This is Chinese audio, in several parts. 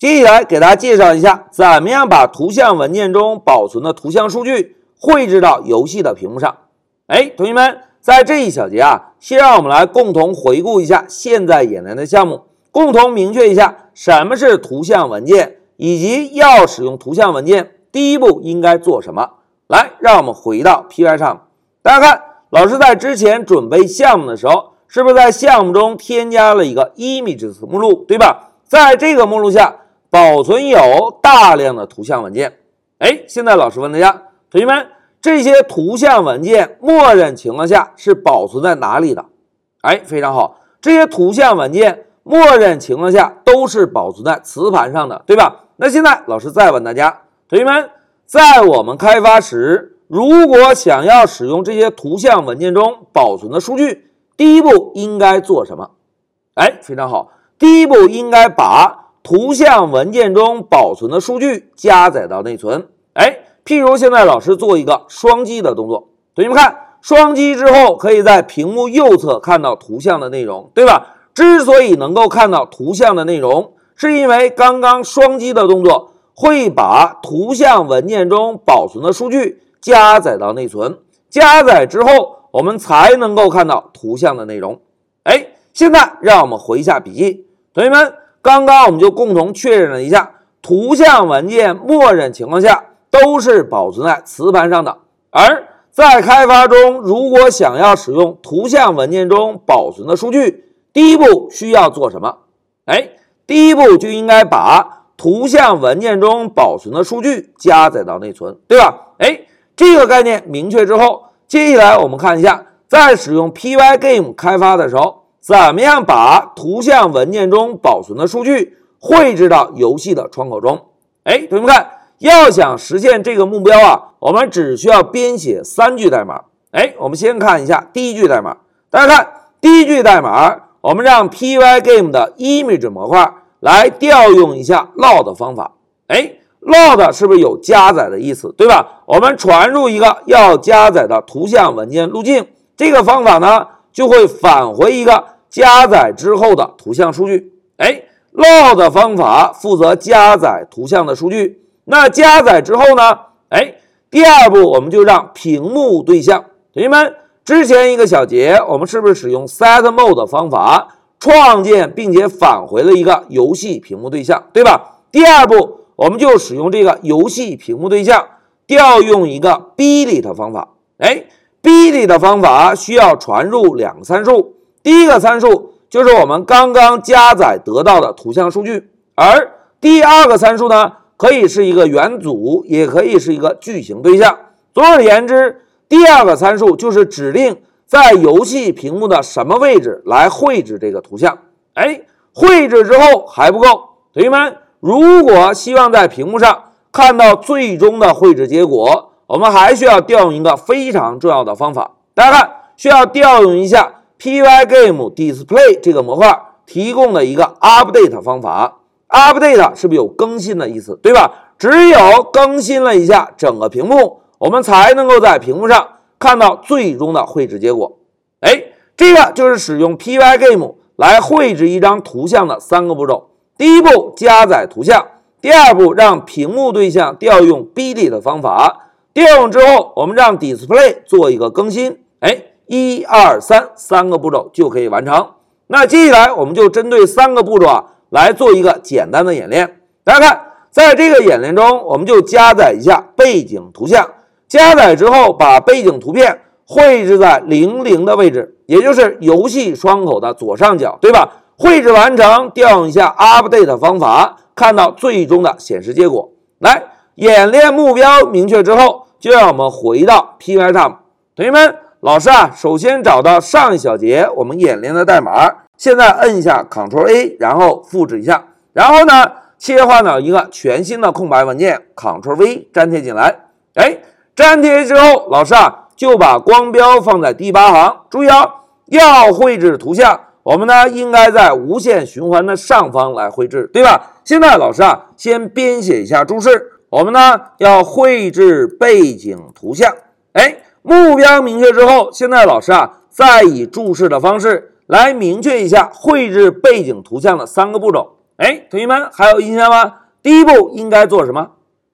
接下来给大家介绍一下，怎么样把图像文件中保存的图像数据绘制到游戏的屏幕上。哎，同学们，在这一小节啊，先让我们来共同回顾一下现在演练的项目，共同明确一下什么是图像文件，以及要使用图像文件，第一步应该做什么。来，让我们回到 Py 上，大家看，老师在之前准备项目的时候，是不是在项目中添加了一个 Image 目录，对吧？在这个目录下。保存有大量的图像文件，哎，现在老师问大家，同学们，这些图像文件默认情况下是保存在哪里的？哎，非常好，这些图像文件默认情况下都是保存在磁盘上的，对吧？那现在老师再问大家，同学们，在我们开发时，如果想要使用这些图像文件中保存的数据，第一步应该做什么？哎，非常好，第一步应该把。图像文件中保存的数据加载到内存。哎，譬如现在老师做一个双击的动作，同学们看，双击之后可以在屏幕右侧看到图像的内容，对吧？之所以能够看到图像的内容，是因为刚刚双击的动作会把图像文件中保存的数据加载到内存。加载之后，我们才能够看到图像的内容。哎，现在让我们回一下笔记，同学们。刚刚我们就共同确认了一下，图像文件默认情况下都是保存在磁盘上的。而在开发中，如果想要使用图像文件中保存的数据，第一步需要做什么？哎，第一步就应该把图像文件中保存的数据加载到内存，对吧？哎，这个概念明确之后，接下来我们看一下，在使用 Pygame 开发的时候。怎么样把图像文件中保存的数据绘制到游戏的窗口中？哎，同学们看，要想实现这个目标啊，我们只需要编写三句代码。哎，我们先看一下第一句代码。大家看第一句代码，我们让 Pygame 的 Image 模块来调用一下 load 方法。哎，load 是不是有加载的意思，对吧？我们传入一个要加载的图像文件路径，这个方法呢？就会返回一个加载之后的图像数据。哎，load 方法负责加载图像的数据。那加载之后呢？哎，第二步我们就让屏幕对象。同学们，之前一个小节我们是不是使用 setMode 方法创建并且返回了一个游戏屏幕对象，对吧？第二步我们就使用这个游戏屏幕对象调用一个 billet 方法。哎。B 里的方法需要传入两个参数，第一个参数就是我们刚刚加载得到的图像数据，而第二个参数呢，可以是一个元组，也可以是一个矩形对象。总而言之，第二个参数就是指定在游戏屏幕的什么位置来绘制这个图像。哎，绘制之后还不够，同学们，如果希望在屏幕上看到最终的绘制结果。我们还需要调用一个非常重要的方法，大家看，需要调用一下 Pygame Display 这个模块提供的一个 Update 方法。Update 是不是有更新的意思，对吧？只有更新了一下整个屏幕，我们才能够在屏幕上看到最终的绘制结果。哎，这个就是使用 Pygame 来绘制一张图像的三个步骤：第一步，加载图像；第二步，让屏幕对象调用 BD 的方法。调用之后，我们让 display 做一个更新，哎，一二三，三个步骤就可以完成。那接下来我们就针对三个步骤啊来做一个简单的演练。大家看，在这个演练中，我们就加载一下背景图像。加载之后，把背景图片绘制在零零的位置，也就是游戏窗口的左上角，对吧？绘制完成，调用一下 update 方法，看到最终的显示结果。来。演练目标明确之后，就让我们回到 Pycharm。同学们，老师啊，首先找到上一小节我们演练的代码，现在摁一下 Ctrl A，然后复制一下，然后呢，切换到一个全新的空白文件，Ctrl V 粘贴进来。哎，粘贴之后，老师啊就把光标放在第八行。注意啊，要绘制图像，我们呢应该在无限循环的上方来绘制，对吧？现在老师啊，先编写一下注释。我们呢要绘制背景图像，哎，目标明确之后，现在老师啊再以注释的方式来明确一下绘制背景图像的三个步骤。哎，同学们还有印象吗？第一步应该做什么？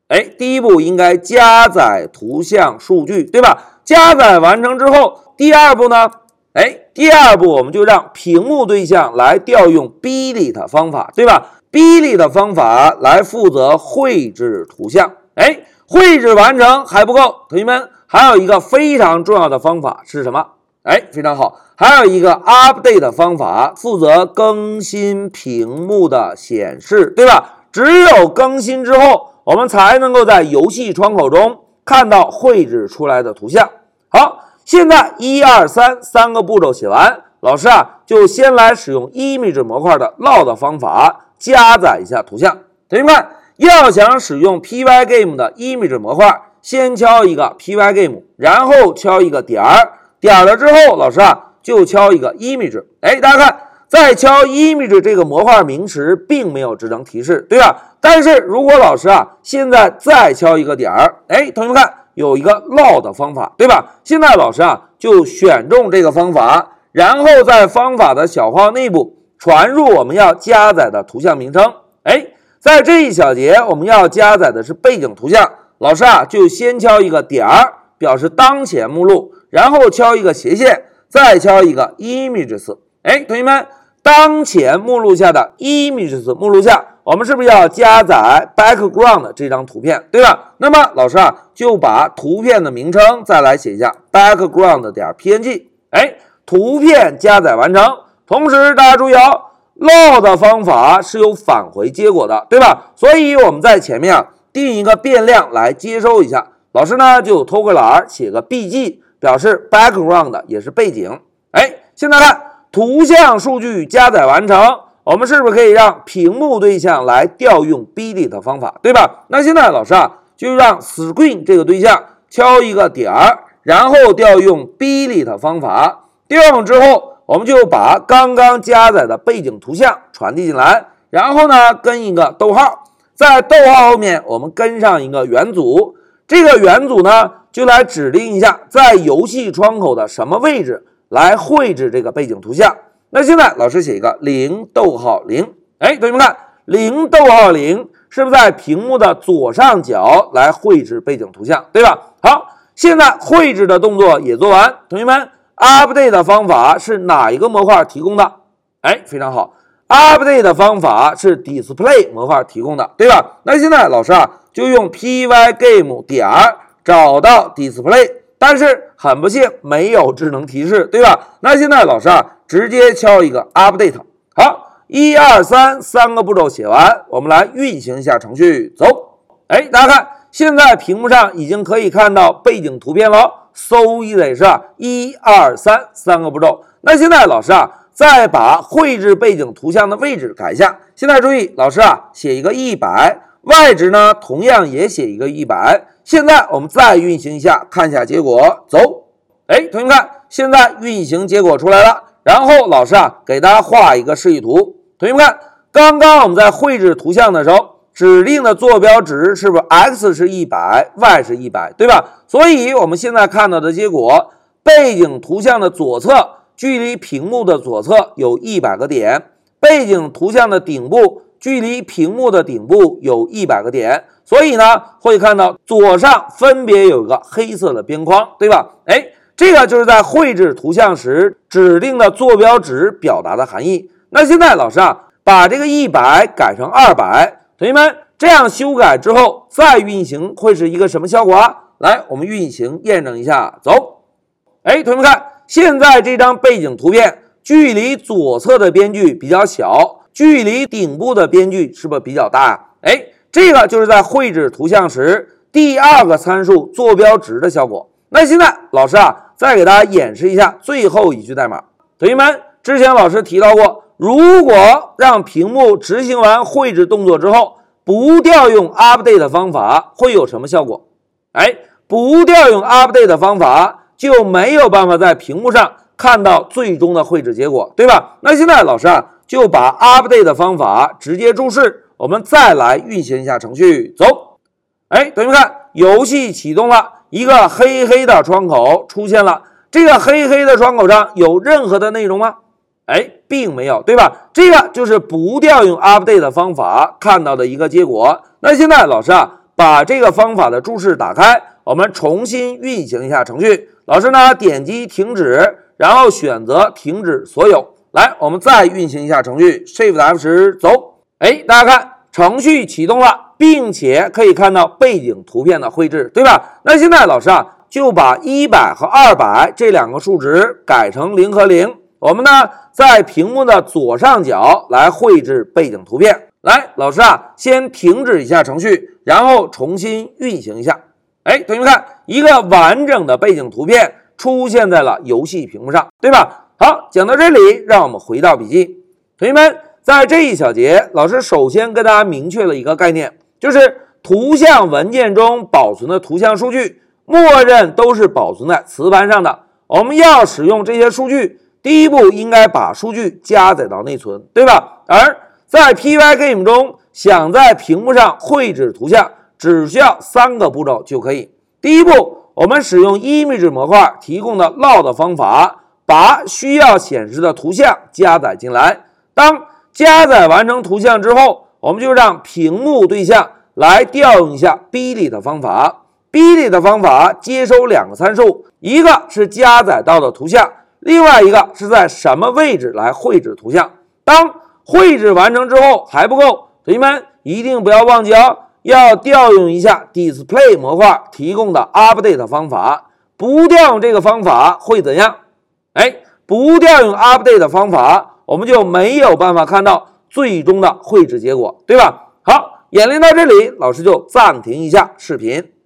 哎，第一步应该加载图像数据，对吧？加载完成之后，第二步呢？哎，第二步我们就让屏幕对象来调用 Billit 方法，对吧？Billit 方法来负责绘制图像。哎，绘制完成还不够，同学们还有一个非常重要的方法是什么？哎，非常好，还有一个 Update 方法负责更新屏幕的显示，对吧？只有更新之后，我们才能够在游戏窗口中看到绘制出来的图像。好。现在一二三三个步骤写完，老师啊就先来使用 image 模块的 load 方法加载一下图像。同学们要想使用 Pygame 的 image 模块，先敲一个 Pygame，然后敲一个点儿，点了之后，老师啊就敲一个 image。哎，大家看，在敲 image 这个模块名时，并没有智能提示，对吧？但是如果老师啊现在再敲一个点儿，哎，同学们看。有一个 load 方法，对吧？现在老师啊就选中这个方法，然后在方法的小号内部传入我们要加载的图像名称。哎，在这一小节我们要加载的是背景图像，老师啊就先敲一个点儿表示当前目录，然后敲一个斜线，再敲一个 images。哎，同学们，当前目录下的 images 目录下。我们是不是要加载 background 这张图片，对吧？那么老师啊就把图片的名称再来写一下 background 点 png。哎，图片加载完成。同时大家注意哦，load 方法是有返回结果的，对吧？所以我们在前面啊定一个变量来接收一下。老师呢就拖个栏写个 bg，表示 background 也是背景。哎，现在看图像数据加载完成。我们是不是可以让屏幕对象来调用 build 方法，对吧？那现在老师啊，就让 Screen 这个对象敲一个点儿，然后调用 build 方法。调用之后，我们就把刚刚加载的背景图像传递进来，然后呢，跟一个逗号，在逗号后面我们跟上一个元组，这个元组呢，就来指定一下在游戏窗口的什么位置来绘制这个背景图像。那现在老师写一个零逗号零，哎，同学们看零逗号零是不是在屏幕的左上角来绘制背景图像，对吧？好，现在绘制的动作也做完，同学们，update 方法是哪一个模块提供的？哎，非常好，update 方法是 display 模块提供的，对吧？那现在老师啊就用 pygame 点找到 display，但是很不幸没有智能提示，对吧？那现在老师啊。直接敲一个 update，好，一二三三个步骤写完，我们来运行一下程序，走。哎，大家看，现在屏幕上已经可以看到背景图片了，so easy 是吧？一二三三个步骤。那现在老师啊，再把绘制背景图像的位置改一下。现在注意，老师啊，写一个一百，外值呢同样也写一个一百。现在我们再运行一下，看一下结果，走。哎，同学们看，现在运行结果出来了。然后老师啊，给大家画一个示意图。同学们看，刚刚我们在绘制图像的时候，指定的坐标值是不是 x 是一百，y 是一百，对吧？所以我们现在看到的结果，背景图像的左侧距离屏幕的左侧有一百个点，背景图像的顶部距离屏幕的顶部有一百个点。所以呢，会看到左上分别有一个黑色的边框，对吧？哎。这个就是在绘制图像时指定的坐标值表达的含义。那现在老师啊，把这个一百改成二百，同学们这样修改之后再运行会是一个什么效果啊？来，我们运行验证一下，走。哎，同学们看，现在这张背景图片距离左侧的边距比较小，距离顶部的边距是不是比较大？哎，这个就是在绘制图像时第二个参数坐标值的效果。那现在老师啊。再给大家演示一下最后一句代码，同学们，之前老师提到过，如果让屏幕执行完绘制动作之后，不调用 update 方法，会有什么效果？哎，不调用 update 方法，就没有办法在屏幕上看到最终的绘制结果，对吧？那现在老师啊，就把 update 的方法直接注释，我们再来运行一下程序，走。哎，同学们看，游戏启动了。一个黑黑的窗口出现了，这个黑黑的窗口上有任何的内容吗？哎，并没有，对吧？这个就是不调用 update 方法看到的一个结果。那现在老师啊，把这个方法的注释打开，我们重新运行一下程序。老师呢，点击停止，然后选择停止所有。来，我们再运行一下程序，Shift F 十走。哎，大家看，程序启动了，并且可以看到背景图片的绘制，对吧？那现在老师啊，就把一百和二百这两个数值改成零和零。我们呢，在屏幕的左上角来绘制背景图片。来，老师啊，先停止一下程序，然后重新运行一下。哎，同学们看，一个完整的背景图片出现在了游戏屏幕上，对吧？好，讲到这里，让我们回到笔记。同学们，在这一小节，老师首先跟大家明确了一个概念，就是图像文件中保存的图像数据，默认都是保存在磁盘上的。我们要使用这些数据。第一步应该把数据加载到内存，对吧？而在 Pygame 中，想在屏幕上绘制图像，只需要三个步骤就可以。第一步，我们使用 Image 模块提供的 Load 方法，把需要显示的图像加载进来。当加载完成图像之后，我们就让屏幕对象来调用一下 Billy 的方法。Billy 的方法接收两个参数，一个是加载到的图像。另外一个是在什么位置来绘制图像？当绘制完成之后还不够，同学们一定不要忘记哦，要调用一下 Display 模块提供的 Update 方法。不调用这个方法会怎样？哎，不调用 Update 方法，我们就没有办法看到最终的绘制结果，对吧？好，演练到这里，老师就暂停一下视频。